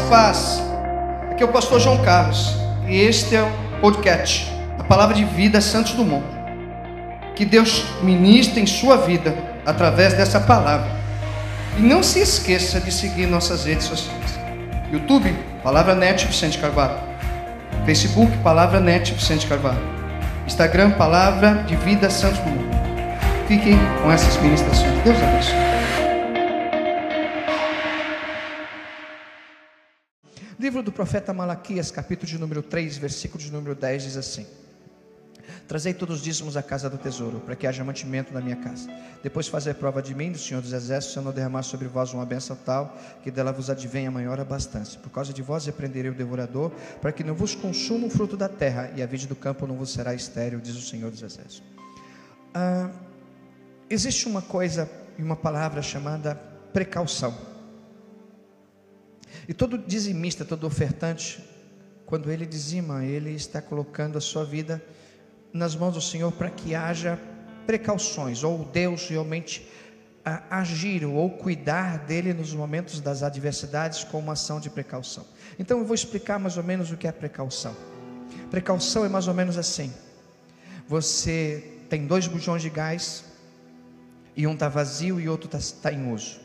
Paz. Aqui é o pastor João Carlos. E este é o podcast, a palavra de vida Santos Dumont. Que Deus ministre em sua vida através dessa palavra. E não se esqueça de seguir nossas redes sociais. YouTube, Palavra Net Vicente Carvalho. Facebook, Palavra Net Vicente Carvalho. Instagram, Palavra de Vida Santos Dumont. Fiquem com essas ministrações. Deus abençoe. Livro do profeta Malaquias, capítulo de número 3, versículo de número 10, diz assim: Trazei todos os dízimos à casa do tesouro, para que haja mantimento na minha casa. Depois fazer prova de mim, do Senhor dos Exércitos, se eu não derramar sobre vós uma benção tal, que dela vos advenha maior abastança. Por causa de vós repreenderei o devorador, para que não vos consuma o fruto da terra, e a vide do campo não vos será estéril, diz o Senhor dos Exércitos. Ah, existe uma coisa e uma palavra chamada precaução. E todo dizimista, todo ofertante, quando ele dizima, ele está colocando a sua vida nas mãos do Senhor para que haja precauções, ou Deus realmente agir ou cuidar dele nos momentos das adversidades com uma ação de precaução. Então eu vou explicar mais ou menos o que é precaução. Precaução é mais ou menos assim: você tem dois bujões de gás e um está vazio e outro está tá em uso.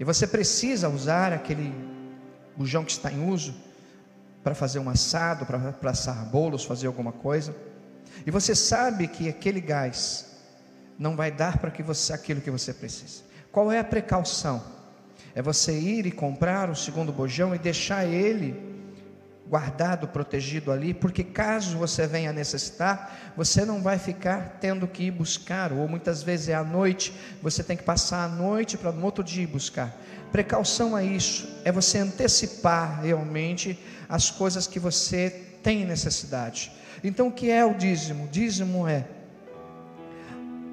E você precisa usar aquele bujão que está em uso para fazer um assado, para assar bolos, fazer alguma coisa. E você sabe que aquele gás não vai dar para que você aquilo que você precisa. Qual é a precaução? É você ir e comprar o segundo bujão e deixar ele guardado, protegido ali, porque caso você venha necessitar, você não vai ficar tendo que ir buscar, ou muitas vezes é à noite, você tem que passar a noite para no outro dia ir buscar. Precaução é isso, é você antecipar realmente as coisas que você tem necessidade. Então, o que é o dízimo? Dízimo é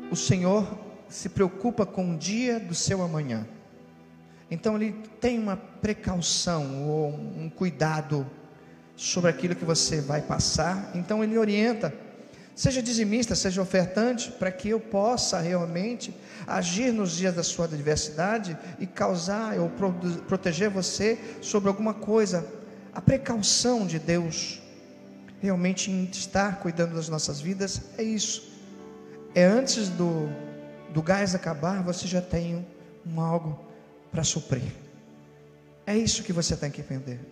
o Senhor se preocupa com o dia do seu amanhã. Então ele tem uma precaução ou um cuidado sobre aquilo que você vai passar. Então ele orienta, seja dizimista, seja ofertante, para que eu possa realmente agir nos dias da sua adversidade e causar ou proteger você sobre alguma coisa. A precaução de Deus realmente em estar cuidando das nossas vidas é isso. É antes do, do gás acabar, você já tem um algo para suprir. É isso que você tem que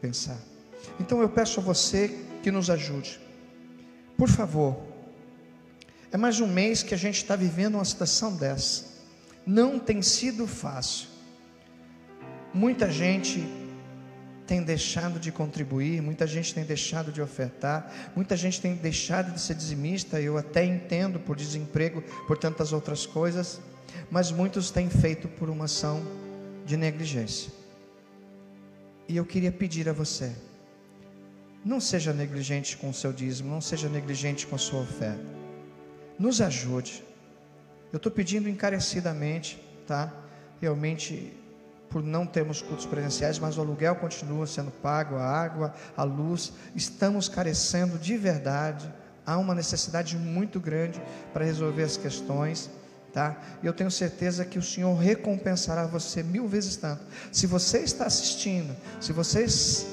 pensar. Então eu peço a você que nos ajude. Por favor, é mais um mês que a gente está vivendo uma situação dessa. Não tem sido fácil. Muita gente tem deixado de contribuir, muita gente tem deixado de ofertar, muita gente tem deixado de ser dizimista. Eu até entendo por desemprego, por tantas outras coisas, mas muitos têm feito por uma ação de negligência. E eu queria pedir a você, não seja negligente com o seu dízimo, não seja negligente com a sua oferta. Nos ajude. Eu estou pedindo encarecidamente, tá? Realmente, por não termos cultos presenciais, mas o aluguel continua sendo pago, a água, a luz. Estamos carecendo de verdade. Há uma necessidade muito grande para resolver as questões. Tá? E eu tenho certeza que o Senhor recompensará você mil vezes tanto. Se você está assistindo, se vocês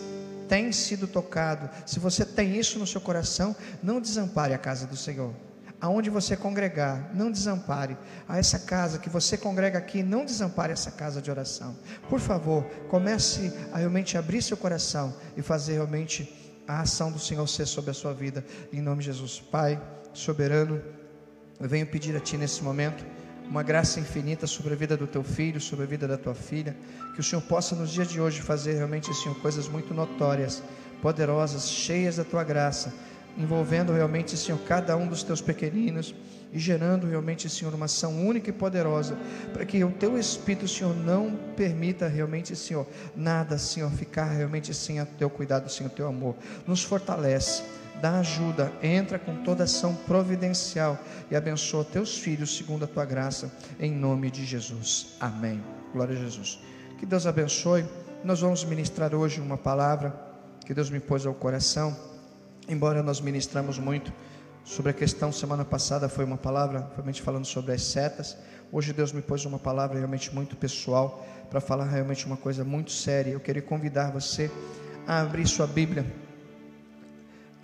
tem sido tocado, se você tem isso no seu coração, não desampare a casa do Senhor. Aonde você congregar, não desampare a essa casa que você congrega aqui, não desampare essa casa de oração. Por favor, comece a realmente abrir seu coração e fazer realmente a ação do Senhor ser sobre a sua vida. Em nome de Jesus, Pai soberano, eu venho pedir a Ti nesse momento uma graça infinita sobre a vida do teu filho, sobre a vida da tua filha, que o Senhor possa nos dias de hoje fazer realmente, Senhor, coisas muito notórias, poderosas, cheias da tua graça, envolvendo realmente, Senhor, cada um dos teus pequeninos e gerando realmente, Senhor, uma ação única e poderosa, para que o teu Espírito, Senhor, não permita realmente, Senhor, nada, Senhor, ficar realmente sem o teu cuidado, sem o teu amor. Nos fortalece dá ajuda, entra com toda ação providencial e abençoa teus filhos segundo a tua graça, em nome de Jesus. Amém. Glória a Jesus. Que Deus abençoe. Nós vamos ministrar hoje uma palavra que Deus me pôs ao coração. Embora nós ministramos muito sobre a questão, semana passada foi uma palavra, realmente falando sobre as setas. Hoje Deus me pôs uma palavra realmente muito pessoal para falar realmente uma coisa muito séria. Eu queria convidar você a abrir sua Bíblia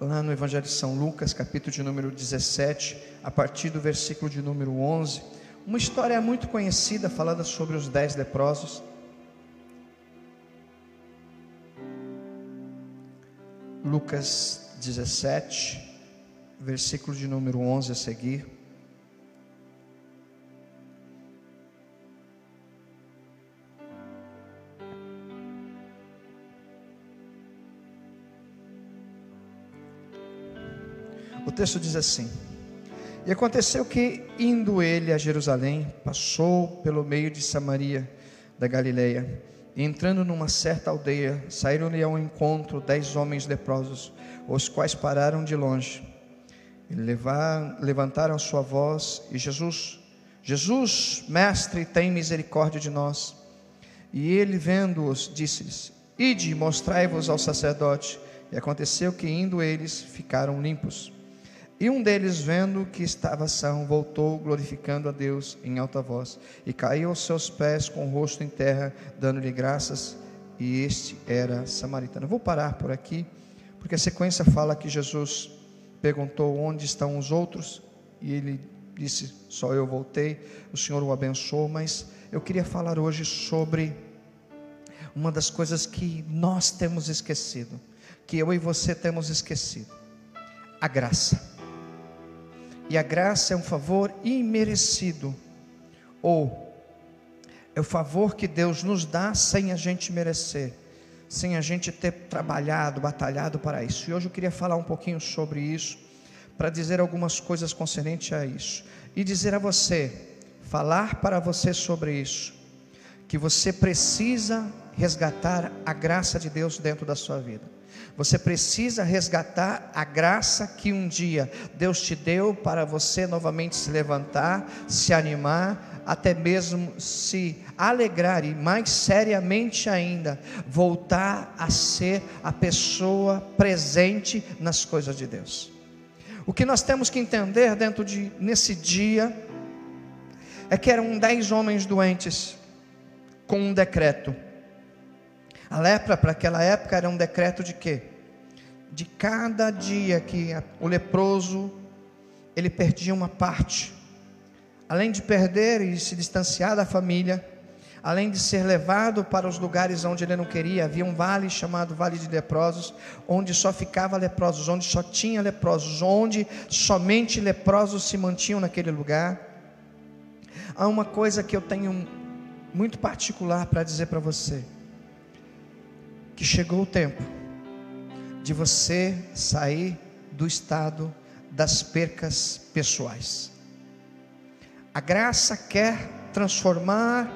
lá no Evangelho de São Lucas, capítulo de número 17, a partir do versículo de número 11. Uma história muito conhecida falada sobre os dez leprosos. Lucas 17, versículo de número 11 a seguir. Texto diz assim: E aconteceu que, indo ele a Jerusalém, passou pelo meio de Samaria da Galileia, e entrando numa certa aldeia, saíram-lhe ao encontro dez homens leprosos, os quais pararam de longe. E levantaram sua voz, e Jesus, Jesus, mestre, tem misericórdia de nós. E ele, vendo-os, disse-lhes: Ide, mostrai-vos ao sacerdote. E aconteceu que, indo eles, ficaram limpos. E um deles, vendo que estava são, voltou glorificando a Deus em alta voz, e caiu aos seus pés com o rosto em terra, dando-lhe graças, e este era samaritano. Vou parar por aqui, porque a sequência fala que Jesus perguntou onde estão os outros, e ele disse: Só eu voltei. O Senhor o abençoou, mas eu queria falar hoje sobre uma das coisas que nós temos esquecido, que eu e você temos esquecido: a graça. E a graça é um favor imerecido, ou é o favor que Deus nos dá sem a gente merecer, sem a gente ter trabalhado, batalhado para isso. E hoje eu queria falar um pouquinho sobre isso, para dizer algumas coisas concernentes a isso, e dizer a você, falar para você sobre isso, que você precisa resgatar a graça de Deus dentro da sua vida. Você precisa resgatar a graça que um dia Deus te deu para você novamente se levantar, se animar, até mesmo se alegrar e mais seriamente ainda, voltar a ser a pessoa presente nas coisas de Deus. O que nós temos que entender dentro de nesse dia é que eram dez homens doentes com um decreto a lepra para aquela época era um decreto de quê? De cada dia que o leproso ele perdia uma parte. Além de perder e se distanciar da família, além de ser levado para os lugares onde ele não queria, havia um vale chamado Vale de Leprosos, onde só ficava leprosos, onde só tinha leprosos, onde somente leprosos se mantinham naquele lugar. Há uma coisa que eu tenho muito particular para dizer para você que chegou o tempo de você sair do estado das percas pessoais. A graça quer transformar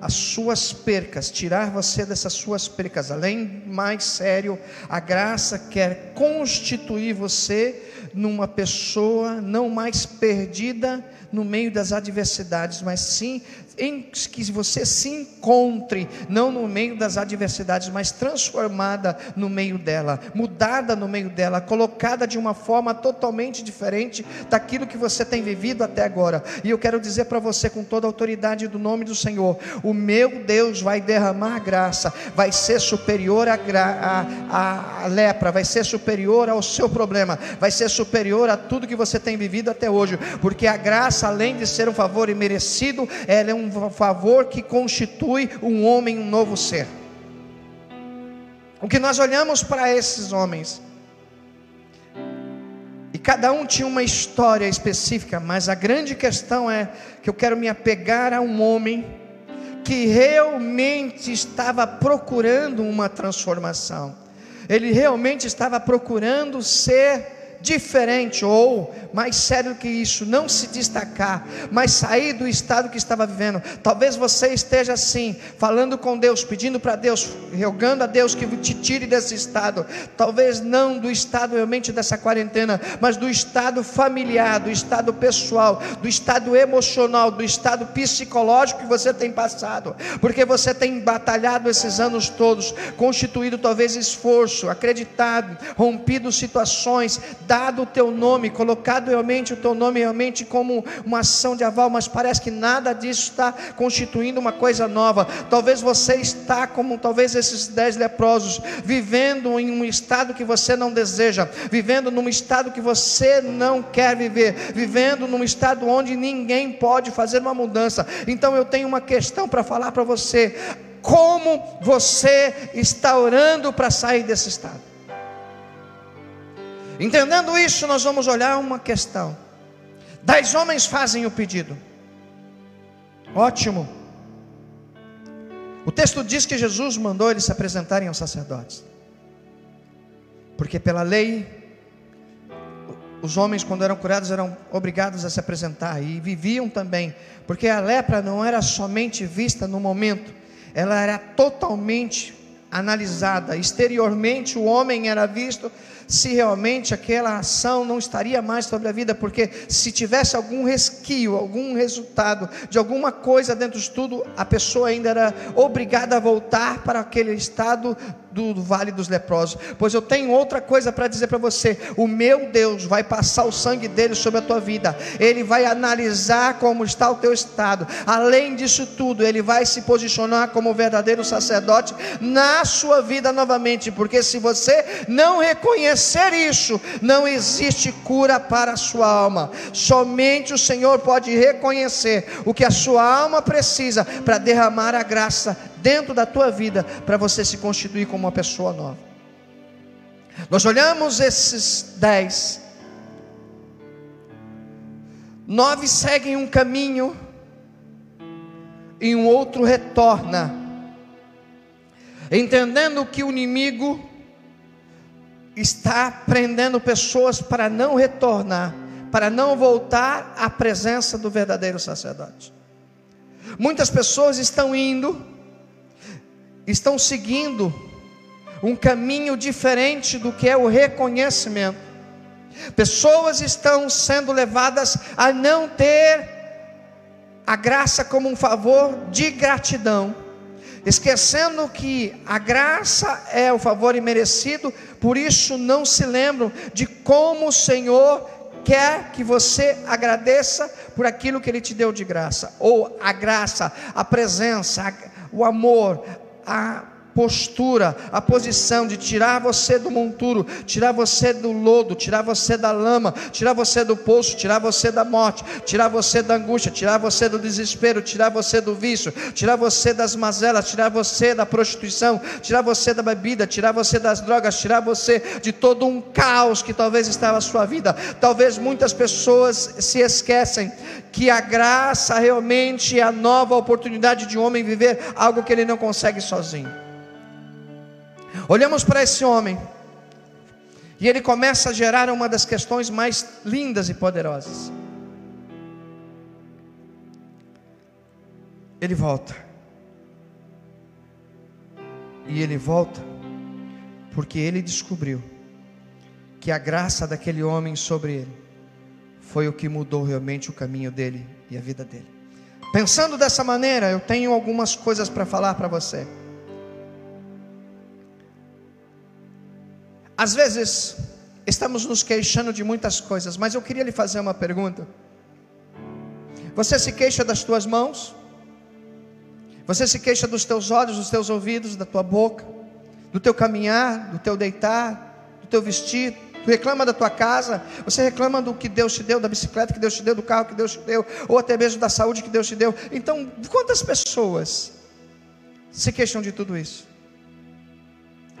as suas percas, tirar você dessas suas percas. Além mais sério, a graça quer constituir você numa pessoa não mais perdida no meio das adversidades, mas sim em que você se encontre, não no meio das adversidades, mas transformada no meio dela, mudada no meio dela, colocada de uma forma totalmente diferente daquilo que você tem vivido até agora. E eu quero dizer para você, com toda a autoridade do nome do Senhor: o meu Deus vai derramar graça, vai ser superior à a lepra, vai ser superior ao seu problema, vai ser superior a tudo que você tem vivido até hoje, porque a graça, além de ser um favor imerecido, ela é um favor que constitui um homem um novo ser. O que nós olhamos para esses homens, e cada um tinha uma história específica, mas a grande questão é que eu quero me apegar a um homem que realmente estava procurando uma transformação, ele realmente estava procurando ser diferente, ou mais sério que isso, não se destacar, mas sair do estado que estava vivendo. Talvez você esteja assim, falando com Deus, pedindo para Deus, rogando a Deus que te tire desse estado. Talvez não do estado realmente dessa quarentena, mas do estado familiar, do estado pessoal, do estado emocional, do estado psicológico que você tem passado, porque você tem batalhado esses anos todos, constituído talvez esforço, acreditado, rompido situações, dado o teu nome, colocado realmente o teu nome realmente como uma ação de aval, mas parece que nada disso está constituindo uma coisa nova. Talvez você está como talvez esses dez leprosos, vivendo em um estado que você não deseja, vivendo num estado que você não quer viver, vivendo num estado onde ninguém pode fazer uma mudança. Então eu tenho uma questão para falar para você. Como você está orando para sair desse estado? Entendendo isso, nós vamos olhar uma questão. Dez homens fazem o pedido. Ótimo. O texto diz que Jesus mandou eles se apresentarem aos sacerdotes. Porque pela lei, os homens, quando eram curados, eram obrigados a se apresentar e viviam também, porque a lepra não era somente vista no momento, ela era totalmente analisada. Exteriormente, o homem era visto se realmente aquela ação não estaria mais sobre a vida, porque se tivesse algum resquio, algum resultado de alguma coisa dentro de tudo, a pessoa ainda era obrigada a voltar para aquele estado do, vale dos leprosos. Pois eu tenho outra coisa para dizer para você: o meu Deus vai passar o sangue dele sobre a tua vida, ele vai analisar como está o teu estado. Além disso tudo, ele vai se posicionar como verdadeiro sacerdote na sua vida novamente, porque se você não reconhecer isso, não existe cura para a sua alma. Somente o Senhor pode reconhecer o que a sua alma precisa para derramar a graça dentro da tua vida, para você se constituir como uma pessoa nova. Nós olhamos esses dez, nove seguem um caminho e um outro retorna, entendendo que o inimigo está prendendo pessoas para não retornar, para não voltar à presença do verdadeiro sacerdote. Muitas pessoas estão indo, estão seguindo um caminho diferente do que é o reconhecimento. Pessoas estão sendo levadas a não ter a graça como um favor de gratidão esquecendo que a graça é o favor imerecido, por isso não se lembram de como o Senhor quer que você agradeça por aquilo que Ele te deu de graça, ou a graça, a presença, o amor, a postura, a posição de tirar você do monturo, tirar você do lodo, tirar você da lama, tirar você do poço, tirar você da morte, tirar você da angústia, tirar você do desespero, tirar você do vício, tirar você das mazelas, tirar você da prostituição, tirar você da bebida, tirar você das drogas, tirar você de todo um caos que talvez estava na sua vida. Talvez muitas pessoas se esquecem que a graça realmente é a nova oportunidade de um homem viver algo que ele não consegue sozinho. Olhamos para esse homem e ele começa a gerar uma das questões mais lindas e poderosas. Ele volta. E ele volta porque ele descobriu que a graça daquele homem sobre ele foi o que mudou realmente o caminho dele e a vida dele. Pensando dessa maneira, eu tenho algumas coisas para falar para você. Às vezes, estamos nos queixando de muitas coisas, mas eu queria lhe fazer uma pergunta. Você se queixa das tuas mãos? Você se queixa dos teus olhos, dos teus ouvidos, da tua boca, do teu caminhar, do teu deitar, do teu vestir? Tu reclama da tua casa, você reclama do que Deus te deu, da bicicleta que Deus te deu, do carro que Deus te deu, ou até mesmo da saúde que Deus te deu. Então, quantas pessoas se queixam de tudo isso?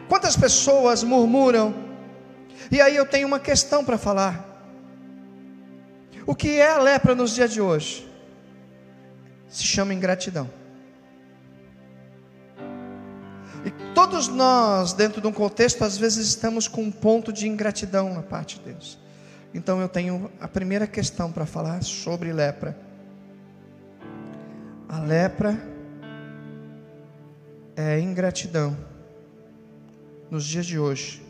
Quantas pessoas murmuram? E aí eu tenho uma questão para falar. O que é a lepra nos dias de hoje? Se chama ingratidão. E todos nós, dentro de um contexto, às vezes estamos com um ponto de ingratidão na parte de Deus. Então eu tenho a primeira questão para falar sobre lepra. A lepra é ingratidão nos dias de hoje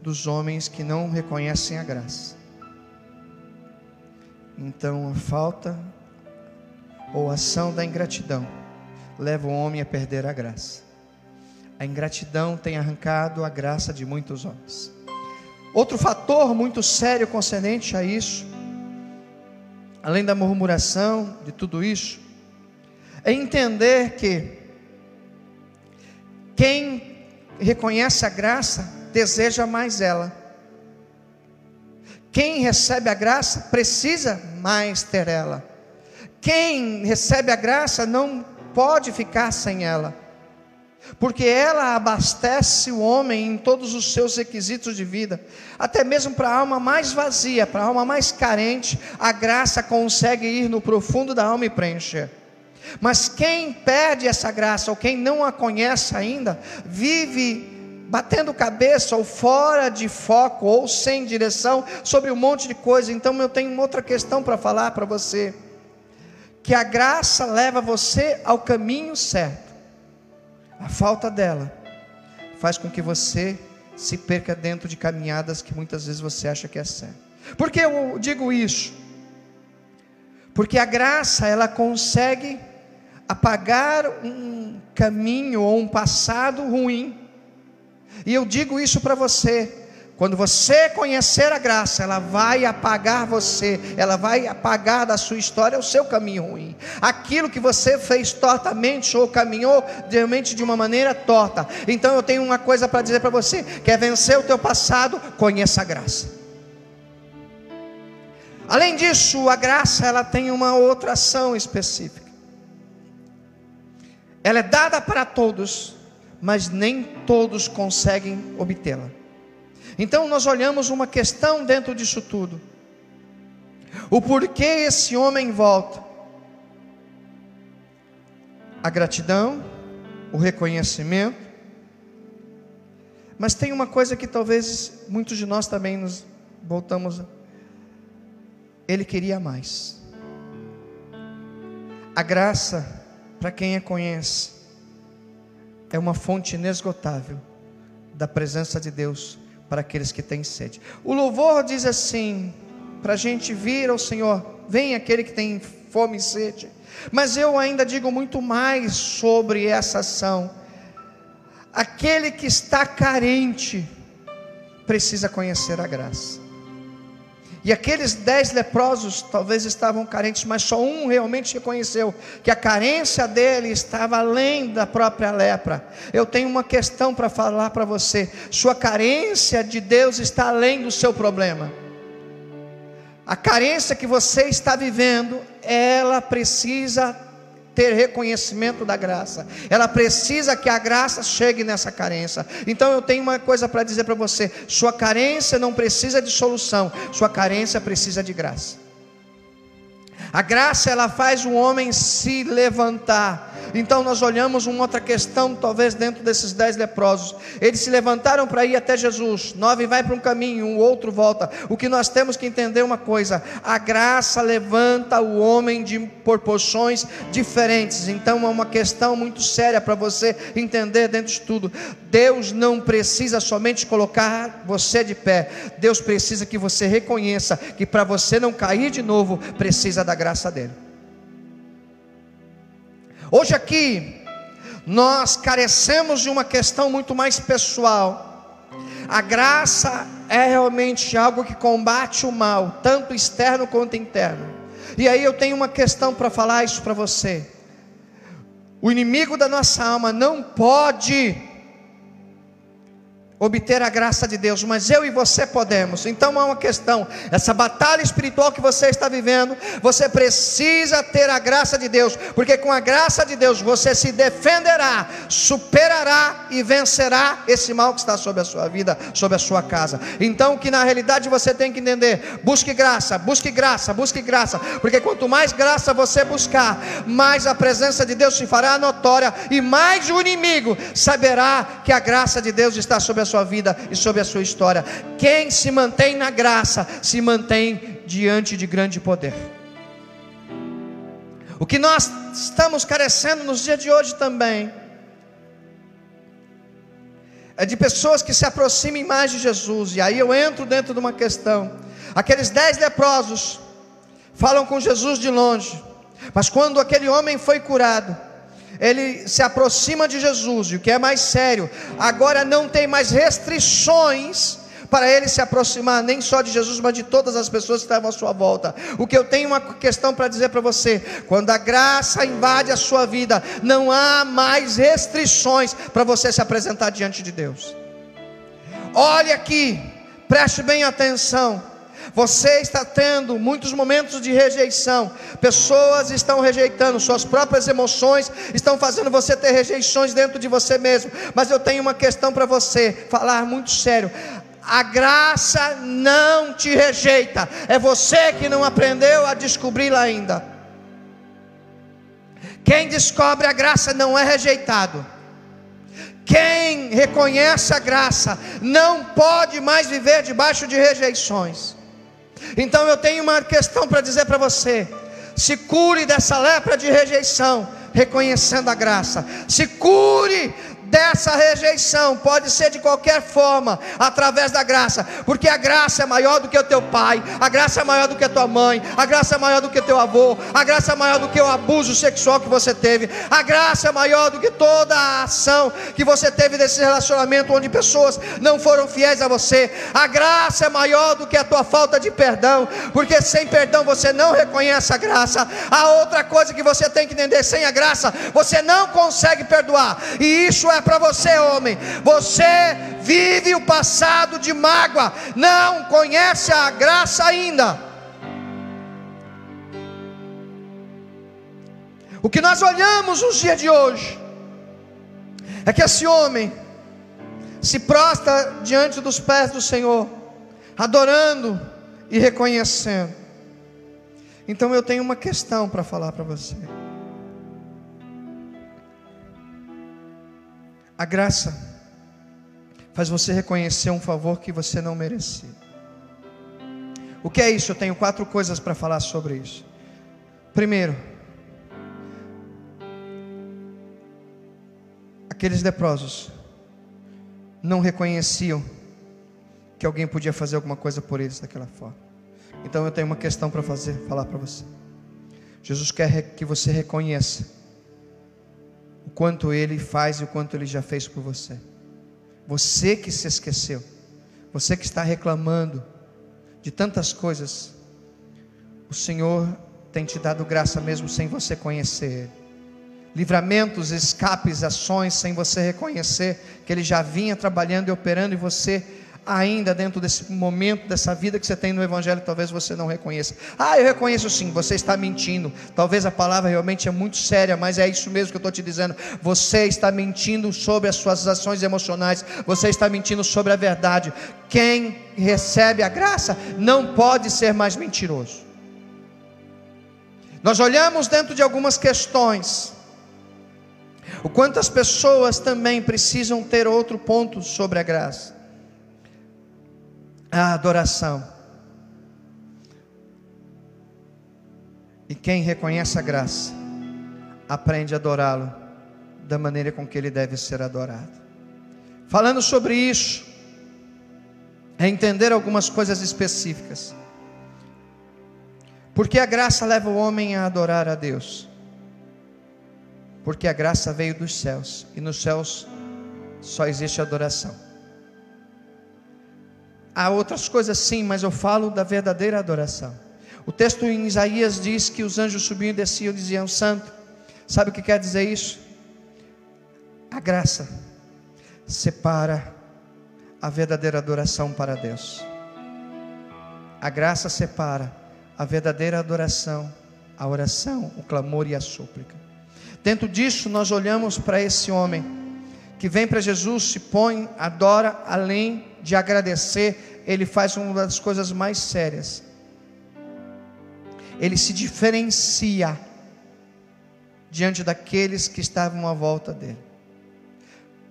dos homens que não reconhecem a graça. Então, a falta ou a ação da ingratidão leva o homem a perder a graça. A ingratidão tem arrancado a graça de muitos homens. Outro fator muito sério concernente a isso, além da murmuração, de tudo isso, é entender que quem reconhece a graça deseja mais ela. Quem recebe a graça precisa mais ter ela. Quem recebe a graça não pode ficar sem ela, porque ela abastece o homem em todos os seus requisitos de vida, até mesmo para a alma mais vazia, para a alma mais carente, a graça consegue ir no profundo da alma e preencher. Mas quem perde essa graça, ou quem não a conhece ainda, vive batendo cabeça, ou fora de foco, ou sem direção, sobre um monte de coisa. Então eu tenho outra questão para falar para você que a graça leva você ao caminho certo. A falta dela faz com que você se perca dentro de caminhadas que muitas vezes você acha que é certo. Por que eu digo isso? Porque a graça ela consegue apagar um caminho ou um passado ruim. E eu digo isso para você, quando você conhecer a graça, ela vai apagar você, ela vai apagar da sua história o seu caminho ruim. Aquilo que você fez tortamente ou caminhou realmente de uma maneira torta. Então eu tenho uma coisa para dizer para você: quer vencer o teu passado, conheça a graça. Além disso, a graça ela tem uma outra ação específica. Ela é dada para todos, mas nem todos conseguem obtê-la. Então nós olhamos uma questão dentro disso tudo. O porquê esse homem volta? A gratidão, o reconhecimento. Mas tem uma coisa que talvez muitos de nós também nos voltamos. A... Ele queria mais. A graça, para quem a conhece, é uma fonte inesgotável da presença de Deus para aqueles que têm sede. O louvor diz assim: para a gente vir ao Senhor, vem aquele que tem fome e sede. Mas eu ainda digo muito mais sobre essa ação. Aquele que está carente precisa conhecer a graça. E aqueles dez leprosos talvez estavam carentes, mas só um realmente reconheceu que a carência dele estava além da própria lepra. Eu tenho uma questão para falar para você: sua carência de Deus está além do seu problema. A carência que você está vivendo, ela precisa ter reconhecimento da graça. Ela precisa que a graça chegue nessa carência. Então eu tenho uma coisa para dizer para você: sua carência não precisa de solução, sua carência precisa de graça. A graça ela faz o homem se levantar então nós olhamos uma outra questão, talvez dentro desses dez leprosos. Eles se levantaram para ir até Jesus. Nove vai para um caminho, o outro volta. O que nós temos que entender é uma coisa: a graça levanta o homem de proporções diferentes. Então é uma questão muito séria para você entender dentro de tudo. Deus não precisa somente colocar você de pé. Deus precisa que você reconheça que para você não cair de novo, precisa da graça dele. Hoje aqui, nós carecemos de uma questão muito mais pessoal. A graça é realmente algo que combate o mal, tanto externo quanto interno. E aí eu tenho uma questão para falar isso para você. O inimigo da nossa alma não pode obter a graça de Deus, mas eu e você podemos. Então há uma questão, essa batalha espiritual que você está vivendo, você precisa ter a graça de Deus, porque com a graça de Deus você se defenderá, superará e vencerá esse mal que está sobre a sua vida, sobre a sua casa. Então que na realidade você tem que entender, busque graça, busque graça, busque graça, porque quanto mais graça você buscar, mais a presença de Deus se fará notória e mais o inimigo saberá que a graça de Deus está sobre a sua vida e sobre a sua história. Quem se mantém na graça, se mantém diante de grande poder. O que nós estamos carecendo nos dias de hoje também é de pessoas que se aproximem mais de Jesus. E aí eu entro dentro de uma questão. Aqueles dez leprosos falam com Jesus de longe, mas quando aquele homem foi curado, ele se aproxima de Jesus, e o que é mais sério, agora não tem mais restrições para ele se aproximar nem só de Jesus, mas de todas as pessoas que estavam à sua volta. O que eu tenho uma questão para dizer para você: quando a graça invade a sua vida, não há mais restrições para você se apresentar diante de Deus. Olhe aqui, preste bem atenção. Você está tendo muitos momentos de rejeição. Pessoas estão rejeitando, suas próprias emoções estão fazendo você ter rejeições dentro de você mesmo. Mas eu tenho uma questão para você, falar muito sério. A graça não te rejeita, é você que não aprendeu a descobri-la ainda. Quem descobre a graça não é rejeitado. Quem reconhece a graça não pode mais viver debaixo de rejeições. Então eu tenho uma questão para dizer para você: se cure dessa lepra de rejeição, reconhecendo a graça. Se cure dessa rejeição, pode ser de qualquer forma, através da graça, porque a graça é maior do que o teu pai, a graça é maior do que a tua mãe, a graça é maior do que teu avô, a graça é maior do que o abuso sexual que você teve, a graça é maior do que toda a ação que você teve desse relacionamento onde pessoas não foram fiéis a você, a graça é maior do que a tua falta de perdão, porque sem perdão você não reconhece a graça. A outra coisa que você tem que entender, sem a graça, você não consegue perdoar, e isso é é para você, homem. Você vive o passado de mágoa, não conhece a graça ainda. O que nós olhamos nos dias de hoje é que esse homem se prostra diante dos pés do Senhor, adorando e reconhecendo. Então eu tenho uma questão para falar para você. A graça faz você reconhecer um favor que você não merecia. O que é isso? Eu tenho quatro coisas para falar sobre isso. Primeiro, aqueles leprosos não reconheciam que alguém podia fazer alguma coisa por eles daquela forma. Então eu tenho uma questão para fazer, falar para você. Jesus quer que você reconheça quanto Ele faz e o quanto Ele já fez por você. Você que se esqueceu, você que está reclamando de tantas coisas, o Senhor tem te dado graça mesmo sem você conhecer Ele. Livramentos, escapes, ações, sem você reconhecer que Ele já vinha trabalhando e operando e você ainda dentro desse momento, dessa vida que você tem no Evangelho, talvez você não reconheça. Ah, eu reconheço sim, você está mentindo. Talvez a palavra realmente é muito séria, mas é isso mesmo que eu estou te dizendo. Você está mentindo sobre as suas ações emocionais, você está mentindo sobre a verdade. Quem recebe a graça não pode ser mais mentiroso. Nós olhamos dentro de algumas questões. O quanto as pessoas também precisam ter outro ponto sobre a graça a adoração. E quem reconhece a graça, aprende a adorá-lo da maneira com que ele deve ser adorado. Falando sobre isso, é entender algumas coisas específicas. Porque a graça leva o homem a adorar a Deus. Porque a graça veio dos céus, e nos céus só existe adoração. Há outras coisas sim, mas eu falo da verdadeira adoração. O texto em Isaías diz que os anjos subiam e desciam e diziam: Santo. Sabe o que quer dizer isso? A graça separa a verdadeira adoração para Deus. A graça separa a verdadeira adoração, a oração, o clamor e a súplica. Dentro disso, nós olhamos para esse homem que vem para Jesus, se põe, adora, além de agradecer, ele faz uma das coisas mais sérias. Ele se diferencia diante daqueles que estavam à volta dele.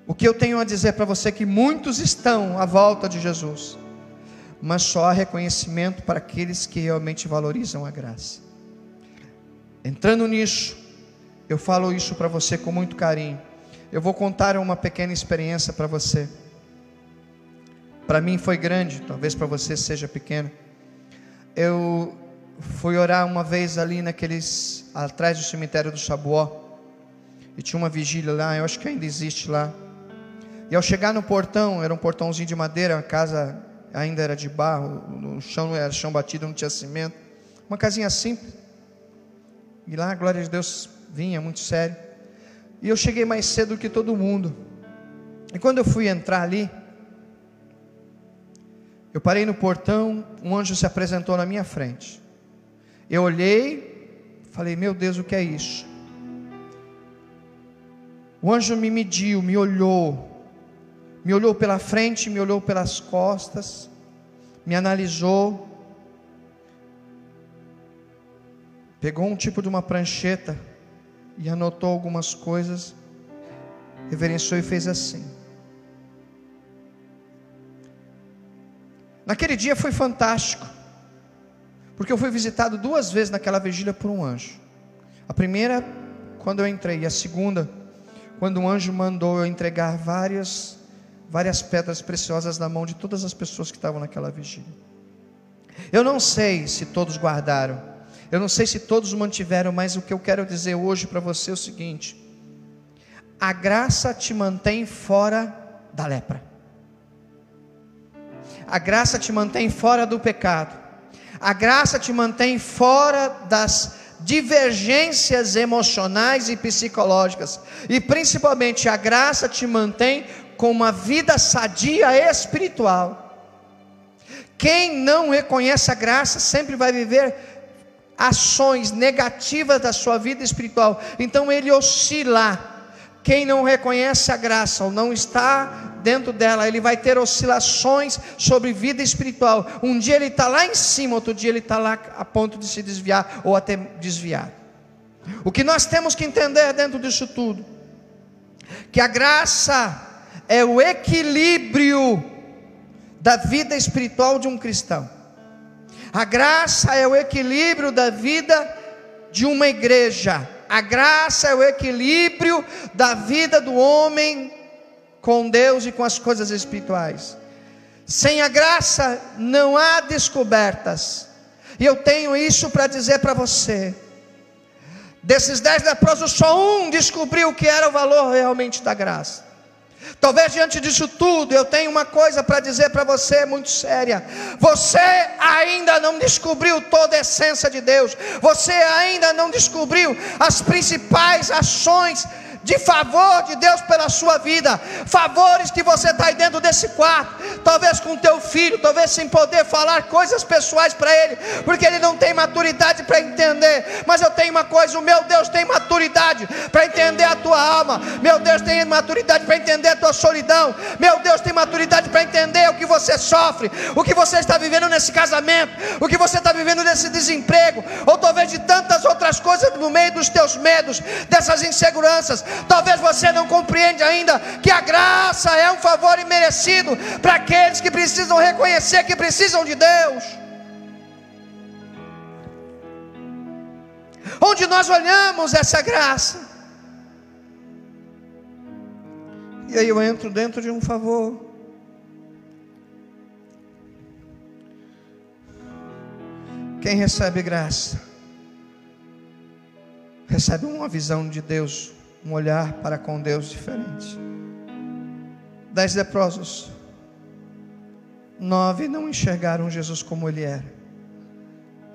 O que eu tenho a dizer para você é que muitos estão à volta de Jesus, mas só há reconhecimento para aqueles que realmente valorizam a graça. Entrando nisso, eu falo isso para você com muito carinho. Eu vou contar uma pequena experiência para você. Para mim foi grande, talvez para você seja pequeno. Eu fui orar uma vez ali naqueles atrás do cemitério do Chabuó. E tinha uma vigília lá, eu acho que ainda existe lá. E ao chegar no portão, era um portãozinho de madeira, a casa ainda era de barro, no chão não era chão batido, não tinha cimento. Uma casinha simples. E lá, glória a Deus, vinha muito sério. E eu cheguei mais cedo que todo mundo. E quando eu fui entrar ali, eu parei no portão, um anjo se apresentou na minha frente. Eu olhei, falei: Meu Deus, o que é isso? O anjo me mediu, me olhou, me olhou pela frente, me olhou pelas costas, me analisou, pegou um tipo de uma prancheta e anotou algumas coisas, reverenciou e fez assim. Naquele dia foi fantástico, porque eu fui visitado duas vezes naquela vigília por um anjo. A primeira, quando eu entrei, e a segunda, quando um anjo mandou eu entregar várias, várias pedras preciosas na mão de todas as pessoas que estavam naquela vigília. Eu não sei se todos guardaram, eu não sei se todos mantiveram, mas o que eu quero dizer hoje para você é o seguinte: a graça te mantém fora da lepra. A graça te mantém fora do pecado. A graça te mantém fora das divergências emocionais e psicológicas. E principalmente a graça te mantém com uma vida sadia espiritual. Quem não reconhece a graça sempre vai viver ações negativas da sua vida espiritual. Então ele oscila. Quem não reconhece a graça ou não está dentro dela, ele vai ter oscilações sobre vida espiritual. Um dia ele está lá em cima, outro dia ele está lá a ponto de se desviar ou até desviar. O que nós temos que entender dentro disso tudo, que a graça é o equilíbrio da vida espiritual de um cristão. A graça é o equilíbrio da vida de uma igreja. A graça é o equilíbrio da vida do homem com Deus e com as coisas espirituais. Sem a graça não há descobertas. E eu tenho isso para dizer para você. Desses dez leprosos, só um descobriu o que era o valor realmente da graça. Talvez diante disso tudo eu tenha uma coisa para dizer para você muito séria. Você ainda não descobriu toda a essência de Deus. Você ainda não descobriu as principais ações de favor de Deus pela sua vida, favores que você está aí dentro desse quarto, talvez com teu filho, talvez sem poder falar coisas pessoais para ele, porque ele não tem maturidade para entender. Mas eu tenho uma coisa: o meu Deus tem maturidade para entender a tua alma, meu Deus tem maturidade para entender a tua solidão, meu Deus tem maturidade para entender o que você sofre, o que você está vivendo nesse casamento, o que você está vivendo nesse desemprego, ou talvez de tantas outras coisas no meio dos teus medos, dessas inseguranças. Talvez você não compreende ainda que a graça é um favor imerecido para aqueles que precisam reconhecer que precisam de Deus. Onde nós olhamos essa graça. E aí eu entro dentro de um favor. Quem recebe graça, recebe uma visão de Deus um olhar para com Deus diferente. Dez leprosos, nove não enxergaram Jesus como ele era,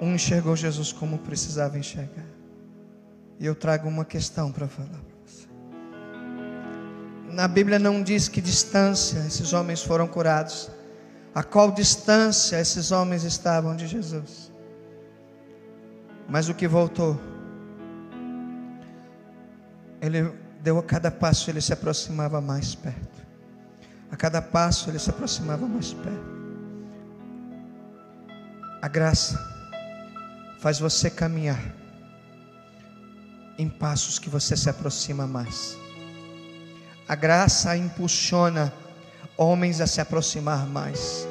um enxergou Jesus como precisava enxergar. E eu trago uma questão para falar para você. Na Bíblia não diz que distância esses homens foram curados, a qual distância esses homens estavam de Jesus. Mas o que voltou ele deu a cada passo, ele se aproximava mais perto. A cada passo, ele se aproximava mais perto. A graça faz você caminhar em passos que você se aproxima mais. A graça impulsiona homens a se aproximar mais.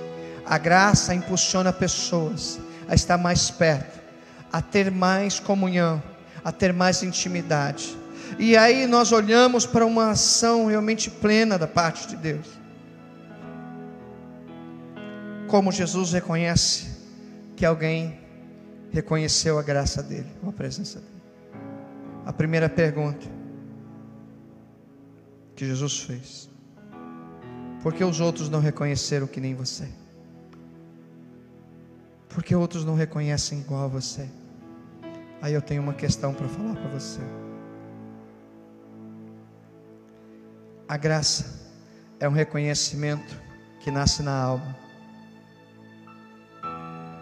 A graça impulsiona pessoas a estar mais perto, a ter mais comunhão, a ter mais intimidade. E aí nós olhamos para uma ação realmente plena da parte de Deus. Como Jesus reconhece que alguém reconheceu a graça dele, a presença dele. A primeira pergunta que Jesus fez: Por que os outros não reconheceram que nem você? Porque outros não reconhecem igual a você. Aí eu tenho uma questão para falar para você. A graça é um reconhecimento que nasce na alma.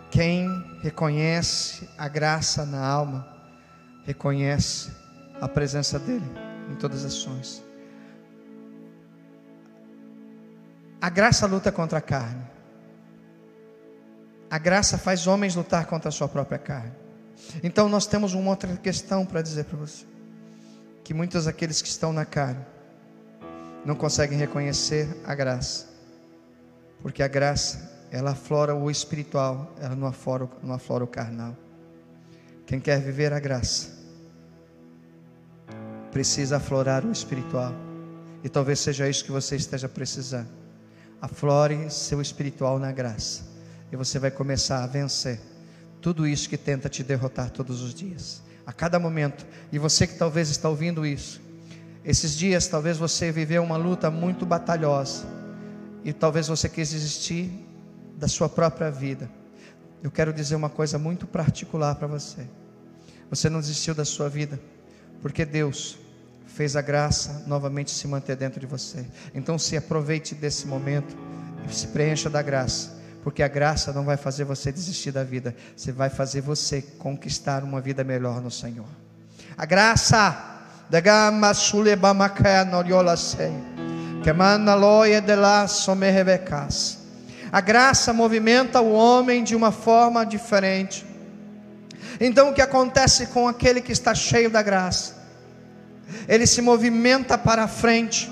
Quem reconhece a graça na alma, reconhece a presença dEle em todas as ações. A graça luta contra a carne. A graça faz homens lutar contra a sua própria carne. Então nós temos uma outra questão para dizer para você: que muitos daqueles que estão na carne não conseguem reconhecer a graça, porque a graça ela aflora o espiritual, ela não aflora, não aflora o carnal. Quem quer viver a graça precisa aflorar o espiritual, e talvez seja isso que você esteja precisando. Aflore seu espiritual na graça, e você vai começar a vencer tudo isso que tenta te derrotar todos os dias, a cada momento. E você que talvez está ouvindo isso, esses dias talvez você viveu uma luta muito batalhosa, e talvez você quis desistir da sua própria vida. Eu quero dizer uma coisa muito particular para você. Você não desistiu da sua vida, porque Deus fez a graça novamente se manter dentro de você. Então se aproveite desse momento e se preencha da graça, porque a graça não vai fazer você desistir da vida, você vai fazer você conquistar uma vida melhor no Senhor. A graça da gama sulebamacaya noriola sei, que mana loia de lá somerrebecas. A graça movimenta o homem de uma forma diferente. Então o que acontece com aquele que está cheio da graça? ele se movimenta para a frente,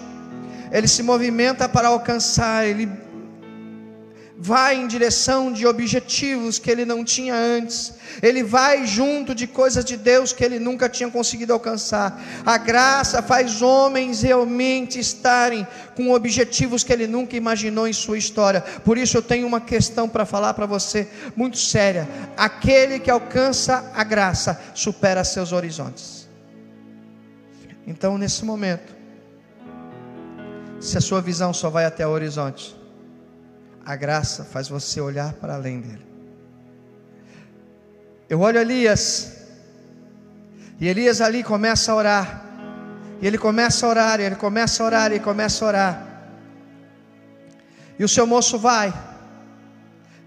ele se movimenta para alcançar, ele vai em direção de objetivos que ele não tinha antes, ele vai junto de coisas de Deus que ele nunca tinha conseguido alcançar. A graça faz homens realmente estarem com objetivos que ele nunca imaginou em sua história. Por isso eu tenho uma questão para falar para você, muito séria: aquele que alcança a graça supera seus horizontes. Então, nesse momento, se a sua visão só vai até o horizonte, a graça faz você olhar para além dele. Eu olho Elias, e Elias ali começa a orar, e ele começa a orar, e ele começa a orar, e ele começa a orar. E o seu moço vai,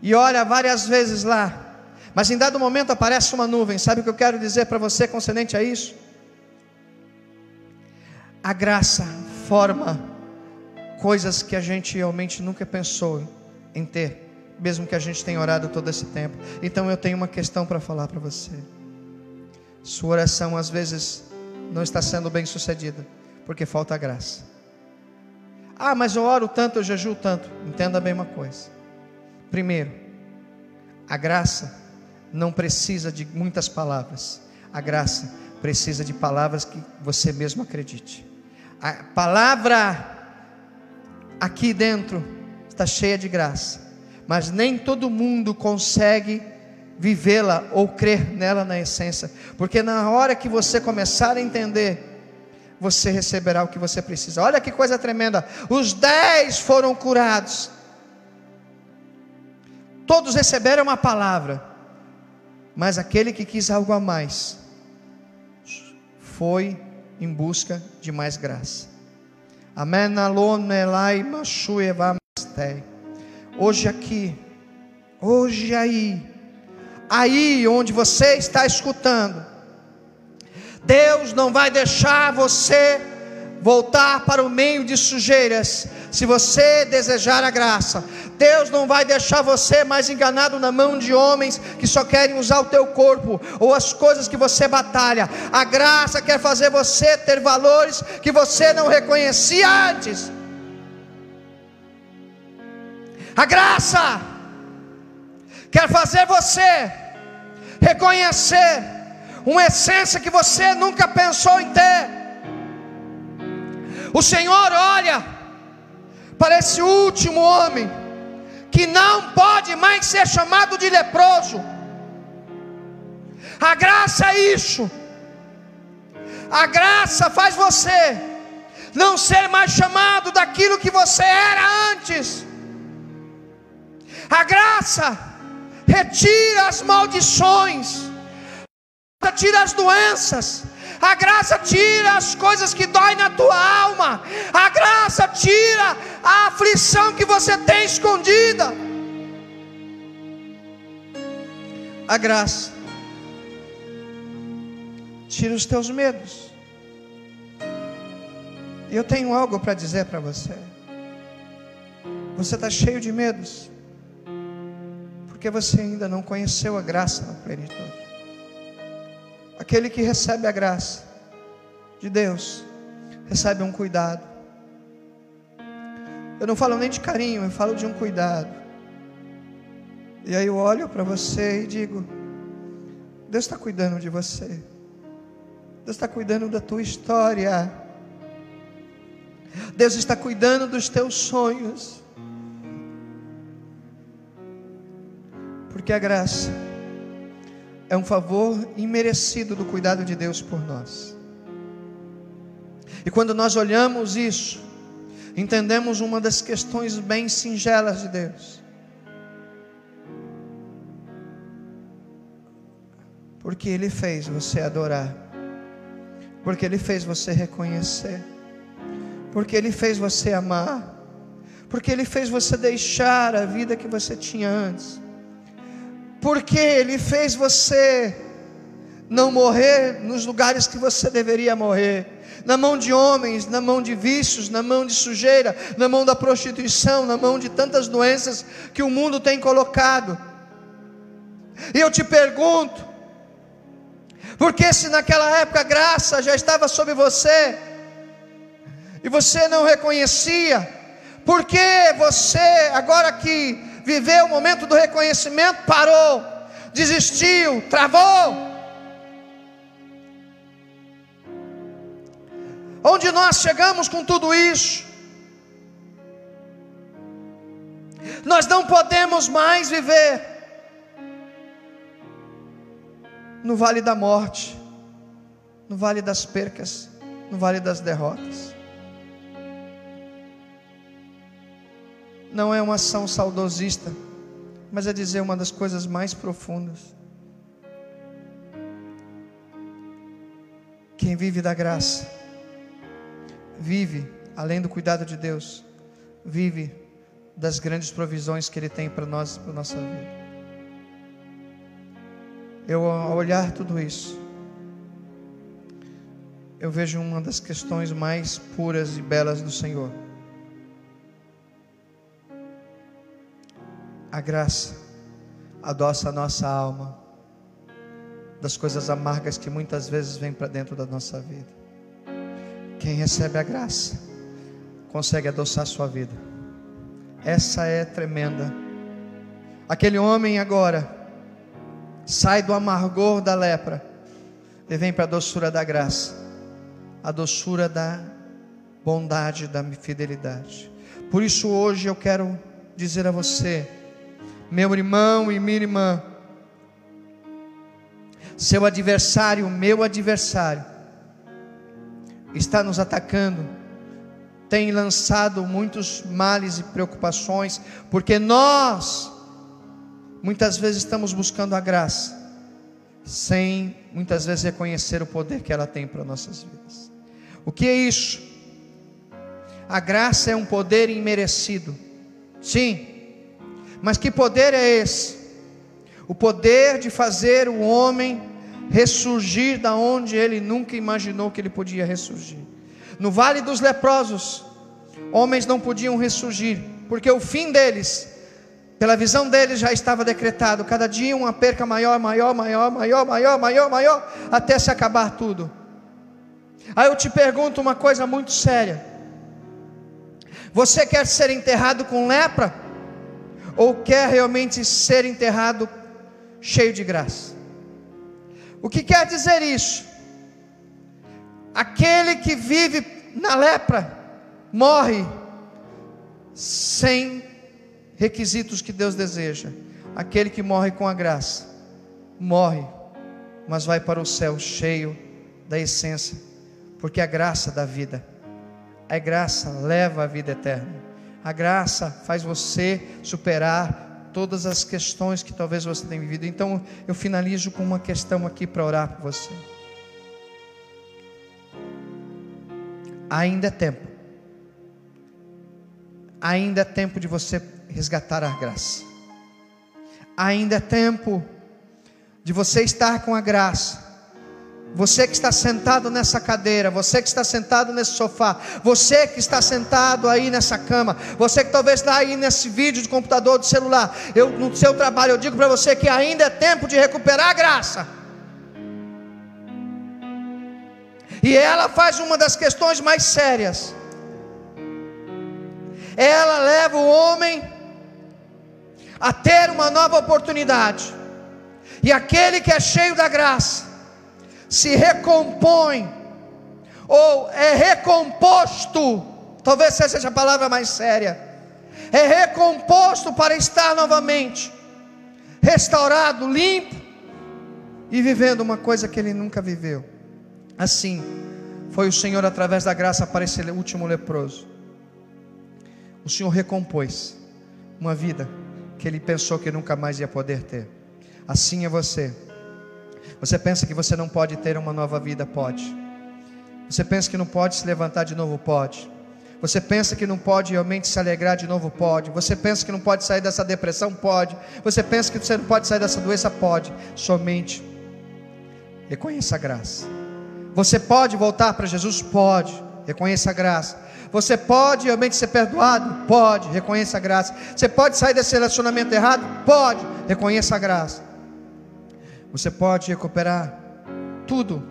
e olha várias vezes lá, mas em dado momento aparece uma nuvem. Sabe o que eu quero dizer para você concernente a isso? A graça forma coisas que a gente realmente nunca pensou em ter, mesmo que a gente tenha orado todo esse tempo. Então eu tenho uma questão para falar para você. Sua oração às vezes não está sendo bem sucedida, porque falta graça. Ah, mas eu oro tanto, eu jejuo tanto. Entenda bem uma coisa. Primeiro, a graça não precisa de muitas palavras. A graça precisa de palavras que você mesmo acredite. A palavra aqui dentro está cheia de graça, mas nem todo mundo consegue vivê-la ou crer nela na essência, porque na hora que você começar a entender, você receberá o que você precisa. Olha que coisa tremenda! Os dez foram curados, todos receberam uma palavra, mas aquele que quis algo a mais foi em busca de mais graça. Hoje aqui, hoje aí, aí onde você está escutando, Deus não vai deixar você voltar para o meio de sujeiras, se você desejar a graça, Deus não vai deixar você mais enganado na mão de homens que só querem usar o teu corpo ou as coisas que você batalha. A graça quer fazer você ter valores que você não reconhecia antes. A graça quer fazer você reconhecer uma essência que você nunca pensou em ter. O Senhor olha para esse último homem, que não pode mais ser chamado de leproso. A graça é isso. A graça faz você não ser mais chamado daquilo que você era antes. A graça retira as maldições, tira as doenças, a graça tira as coisas que doem na tua alma, a graça tira a aflição que você tem escondida. A graça tira os teus medos. E eu tenho algo para dizer para você. Você está cheio de medos, porque você ainda não conheceu a graça na plenitude. Aquele que recebe a graça de Deus, recebe um cuidado. Eu não falo nem de carinho, eu falo de um cuidado. E aí eu olho para você e digo: Deus está cuidando de você. Deus está cuidando da tua história. Deus está cuidando dos teus sonhos. Porque a graça é um favor imerecido do cuidado de Deus por nós. E quando nós olhamos isso, entendemos uma das questões bem singelas de Deus. Porque Ele fez você adorar, porque Ele fez você reconhecer, porque Ele fez você amar, porque Ele fez você deixar a vida que você tinha antes porque Ele fez você não morrer nos lugares que você deveria morrer na mão de homens, na mão de vícios, na mão de sujeira, na mão da prostituição, na mão de tantas doenças que o mundo tem colocado. E eu te pergunto, porque se naquela época a graça já estava sobre você, e você não reconhecia, por que você, agora que viveu o momento do reconhecimento, parou, desistiu, travou. Onde nós chegamos com tudo isso? Nós não podemos mais viver no vale da morte, no vale das percas, no vale das derrotas. Não é uma ação saudosista, mas é dizer uma das coisas mais profundas. Quem vive da graça, vive além do cuidado de Deus, vive das grandes provisões que Ele tem para nós, para nossa vida. Eu, ao olhar tudo isso, eu vejo uma das questões mais puras e belas do Senhor. A graça adoça a nossa alma das coisas amargas que muitas vezes vêm para dentro da nossa vida. Quem recebe a graça consegue adoçar sua vida. Essa é tremenda. Aquele homem agora sai do amargor da lepra e vem para a doçura da graça, a doçura da bondade, da fidelidade. Por isso hoje eu quero dizer a você, meu irmão e minha irmã, seu adversário, meu adversário, está nos atacando, tem lançado muitos males e preocupações, porque nós, muitas vezes, estamos buscando a graça, sem muitas vezes reconhecer o poder que ela tem para nossas vidas. O que é isso? A graça é um poder imerecido, sim mas que poder é esse? O poder de fazer o homem ressurgir da onde ele nunca imaginou que ele podia ressurgir. No vale dos leprosos, homens não podiam ressurgir, porque o fim deles, pela visão deles, já estava decretado. Cada dia uma perca maior, maior, maior, maior, maior, maior, maior, até se acabar tudo. Aí eu te pergunto uma coisa muito séria: você quer ser enterrado com lepra? Ou quer realmente ser enterrado cheio de graça. O que quer dizer isso? Aquele que vive na lepra morre sem requisitos que Deus deseja. Aquele que morre com a graça morre, mas vai para o céu cheio da essência, porque a graça da vida, a graça leva à vida eterna. A graça faz você superar todas as questões que talvez você tenha vivido. Então eu finalizo com uma questão aqui para orar por você. Ainda é tempo. Ainda é tempo de você resgatar a graça. Ainda é tempo de você estar com a graça. Você que está sentado nessa cadeira, você que está sentado nesse sofá, você que está sentado aí nessa cama, você que talvez está aí nesse vídeo de computador, de celular, eu no seu trabalho eu digo para você que ainda é tempo de recuperar a graça. E ela faz uma das questões mais sérias. Ela leva o homem a ter uma nova oportunidade. E aquele que é cheio da graça se recompõe ou é recomposto, talvez seja a palavra mais séria. É recomposto para estar novamente restaurado, limpo e vivendo uma coisa que ele nunca viveu. Assim foi o Senhor através da graça para esse último leproso. O Senhor recompôs uma vida que ele pensou que nunca mais ia poder ter. Assim é você. Você pensa que você não pode ter uma nova vida? Pode. Você pensa que não pode se levantar de novo? Pode. Você pensa que não pode realmente se alegrar de novo? Pode. Você pensa que não pode sair dessa depressão? Pode. Você pensa que você não pode sair dessa doença? Pode. Somente reconheça a graça. Você pode voltar para Jesus? Pode. Reconheça a graça. Você pode realmente ser perdoado? Pode. Reconheça a graça. Você pode sair desse relacionamento errado? Pode. Reconheça a graça. Você pode recuperar tudo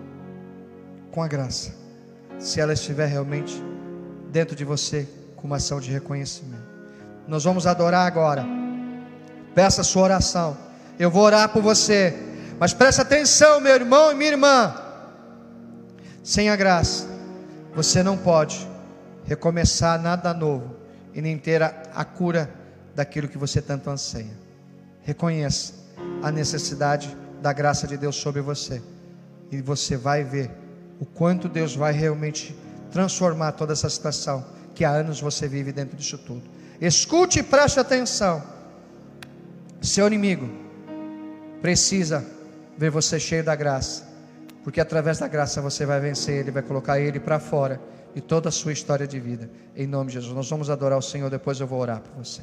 com a graça, se ela estiver realmente dentro de você com uma ação de reconhecimento. Nós vamos adorar agora. Peça a sua oração. Eu vou orar por você. Mas preste atenção, meu irmão e minha irmã. Sem a graça, você não pode recomeçar nada novo e nem ter a, a cura daquilo que você tanto anseia. Reconheça a necessidade da graça de Deus sobre você. E você vai ver o quanto Deus vai realmente transformar toda essa situação que há anos você vive dentro disso tudo. Escute e preste atenção. Seu inimigo precisa ver você cheio da graça, porque através da graça você vai vencer ele, vai colocar ele para fora e toda a sua história de vida. Em nome de Jesus, nós vamos adorar o Senhor. Depois eu vou orar por você.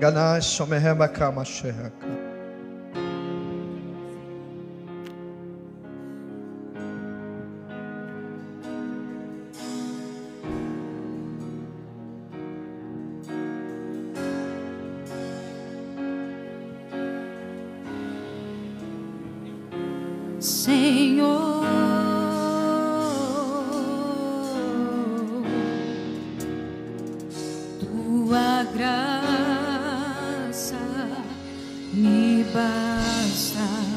Ganash Shomehema Kama basta.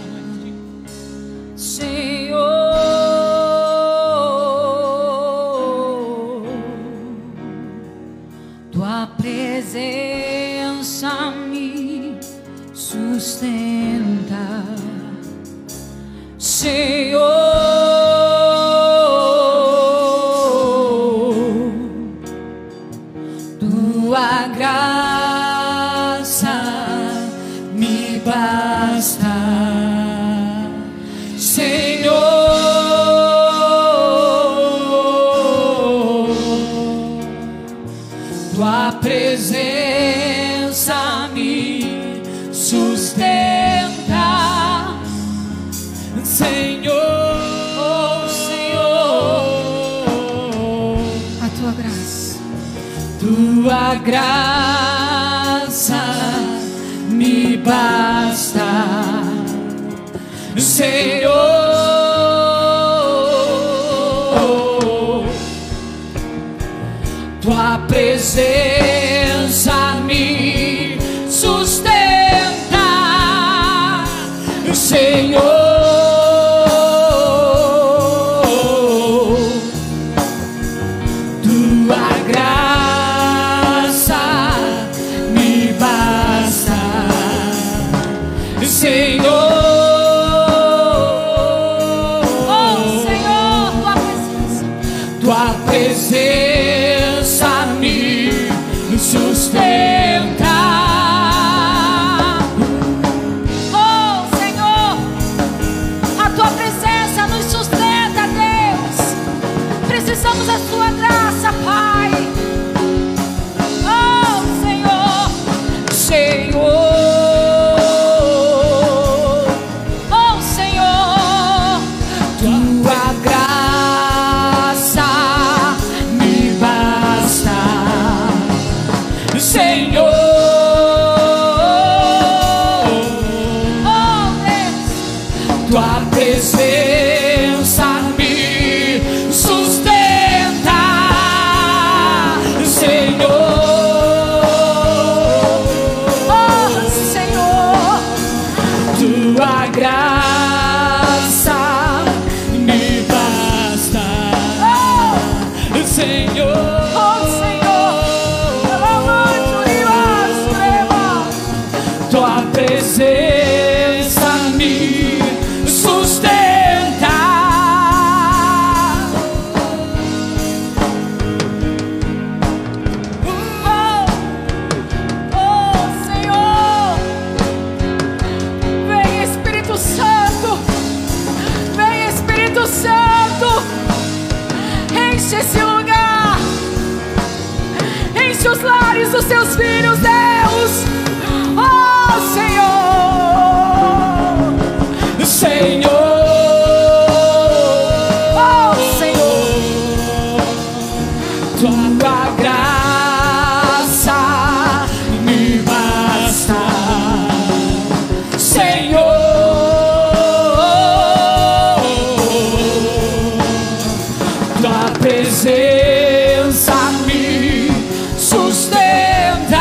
Presença me sustenta.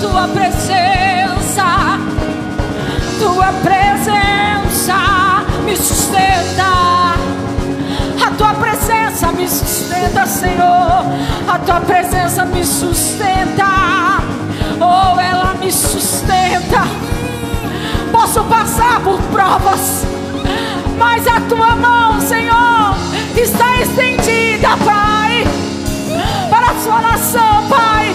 tua presença, tua presença me sustenta. A tua presença me sustenta, Senhor. A tua presença me sustenta. Oh, ela me sustenta. Posso passar por provas, mas a tua mão, Senhor, está estendida, Pai, para a sua nação, Pai.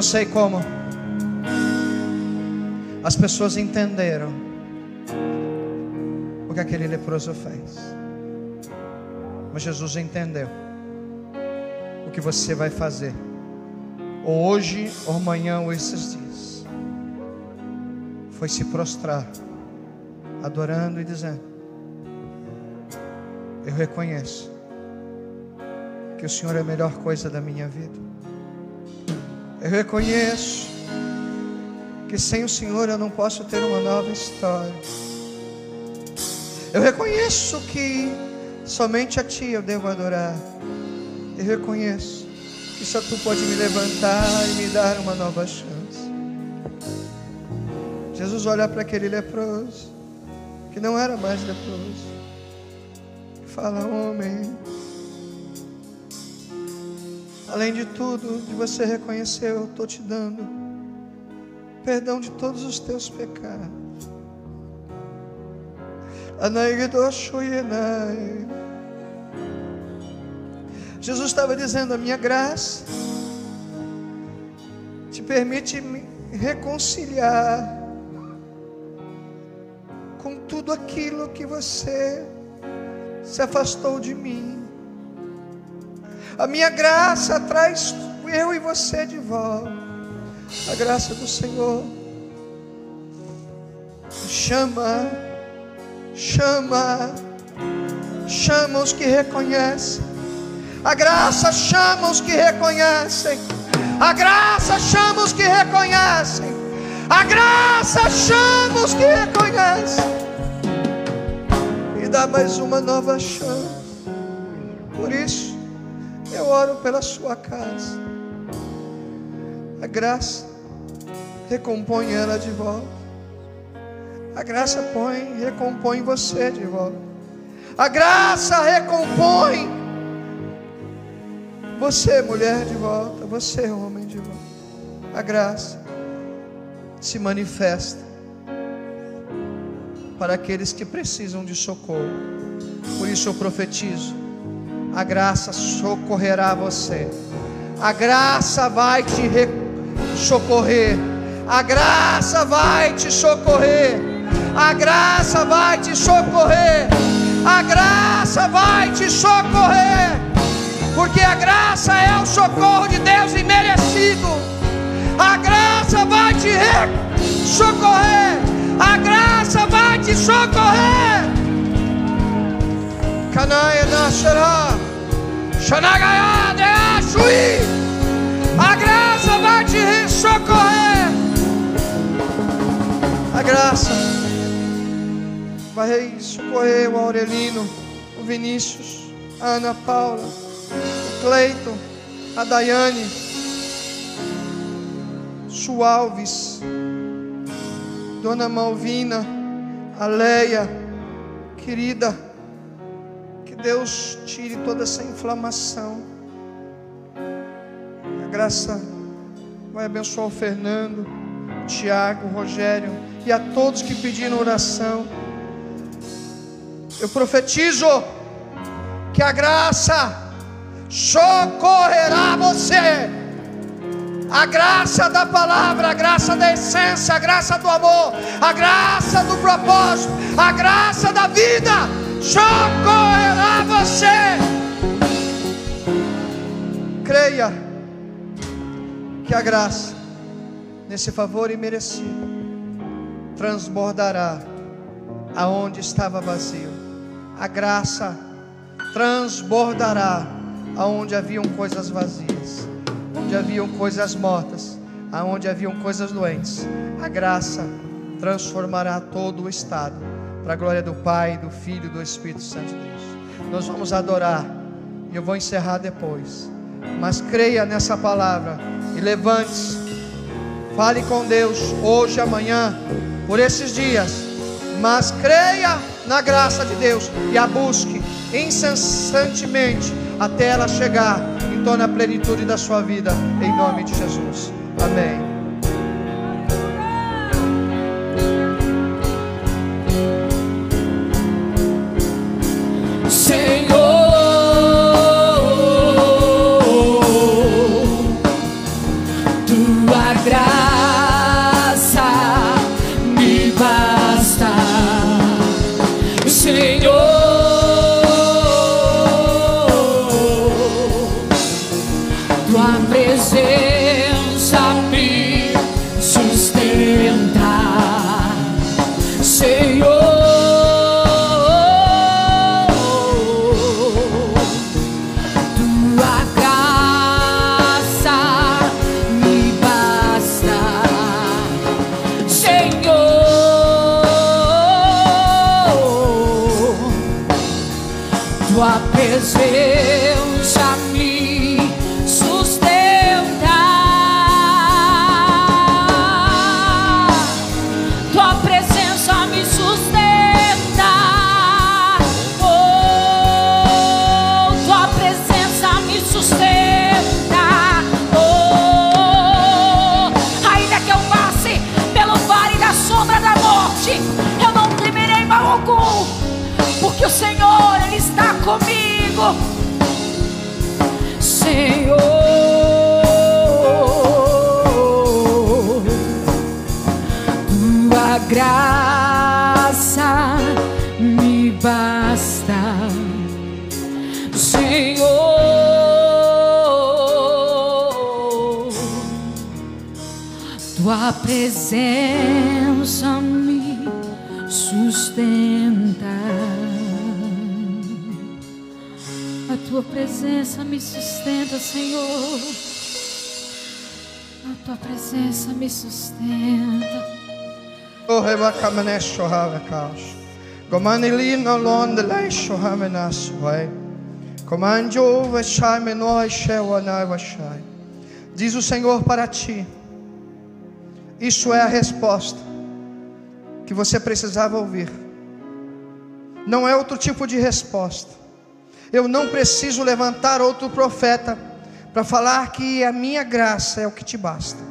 Não sei como. As pessoas entenderam o que aquele leproso fez. Mas Jesus entendeu o que você vai fazer. Ou hoje, ou amanhã, ou esses dias. Foi se prostrar, adorando e dizendo: Eu reconheço que o Senhor é a melhor coisa da minha vida. Eu reconheço que sem o Senhor eu não posso ter uma nova história. Eu reconheço que somente a Ti eu devo adorar. Eu reconheço que só Tu pode me levantar e me dar uma nova chance. Jesus olha para aquele leproso, que não era mais leproso, e fala: Homem, além de tudo, de você reconhecer, eu estou te dando perdão de todos os teus pecados. Jesus estava dizendo: a minha graça te permite me reconciliar com tudo aquilo que você se afastou de mim. A minha graça traz eu e você de volta. A graça do Senhor chama, chama, chama os que reconhecem. A graça chama os que reconhecem. A graça chama os que reconhecem. A graça chama os que reconhecem. E dá mais uma nova chance. Por isso, eu oro pela sua casa. A graça recompõe ela de volta. A graça põe, recompõe você de volta. A graça recompõe você, mulher, de volta. Você, homem, de volta. A graça se manifesta para aqueles que precisam de socorro. Por isso eu profetizo a graça socorrerá você. A graça vai te re- socorrer. A graça vai te socorrer. A graça vai te socorrer. A graça vai te socorrer. Porque a graça é o socorro de Deus imerecido. A graça vai te re- socorrer. A graça vai te socorrer. Canaia nascerá. Xanagaiá de Achuí. A graça vai te re- socorrer. A graça vai socorrer o Aurelino, o Vinícius, a Ana Paula, o Cleiton, a Daiane, Su Alves, Dona Malvina, a Leia, querida, que Deus tire toda essa inflamação. A graça vai abençoar o Fernando, o Tiago, o Rogério e a todos que pediram oração. Eu profetizo que a graça socorrerá você. A graça da palavra, a graça da essência, a graça do amor, a graça do propósito, a graça da vida socorrerá você. Creia que a graça, nesse favor imerecido, transbordará aonde estava vazio. A graça transbordará aonde haviam coisas vazias, onde haviam coisas mortas, aonde haviam coisas doentes. A graça transformará todo o estado para a glória do Pai, do Filho e do Espírito Santo de Deus. Nós vamos adorar e eu vou encerrar depois. Mas creia nessa palavra e levante-se. Fale com Deus hoje, amanhã, por esses dias. Mas creia na graça de Deus e a busque incessantemente até ela chegar em toda a plenitude da sua vida, em nome de Jesus. Amém. Comigo. Senhor, tua graça me basta, Senhor. Tua presença presença me sustenta, Senhor. A tua presença me sustenta. Oh, rebacamanesho havakash. Gomanilino londe leisho hamenas vai. Comanjo vachai menor shewanai vachai. Diz o Senhor para ti. Isso é a resposta que você precisava ouvir. Não é outro tipo de resposta. Eu não preciso levantar outro profeta para falar que a minha graça é o que te basta.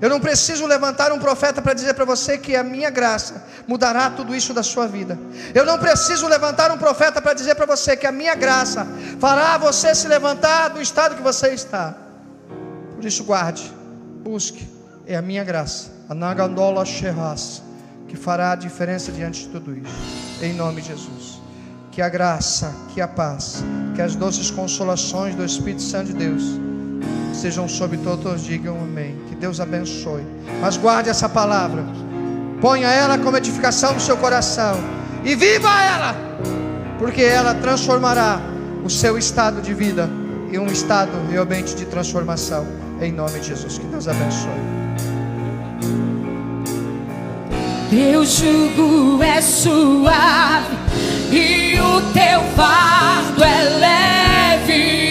Eu não preciso levantar um profeta para dizer para você que a minha graça mudará tudo isso da sua vida. Eu não preciso levantar um profeta para dizer para você que a minha graça fará você se levantar do estado que você está. Por isso, guarde, busque, é a minha graça, a Nagandola Sherras, que fará a diferença diante de tudo isso, em nome de Jesus. Que a graça, que a paz, que as doces consolações do Espírito Santo de Deus sejam sobre todos, digam amém. Que Deus abençoe. Mas guarde essa palavra, ponha ela como edificação no seu coração e viva ela, porque ela transformará o seu estado de vida em um estado realmente de transformação. Em nome de Jesus, que Deus abençoe. Teu jugo é suave e o teu fardo é leve,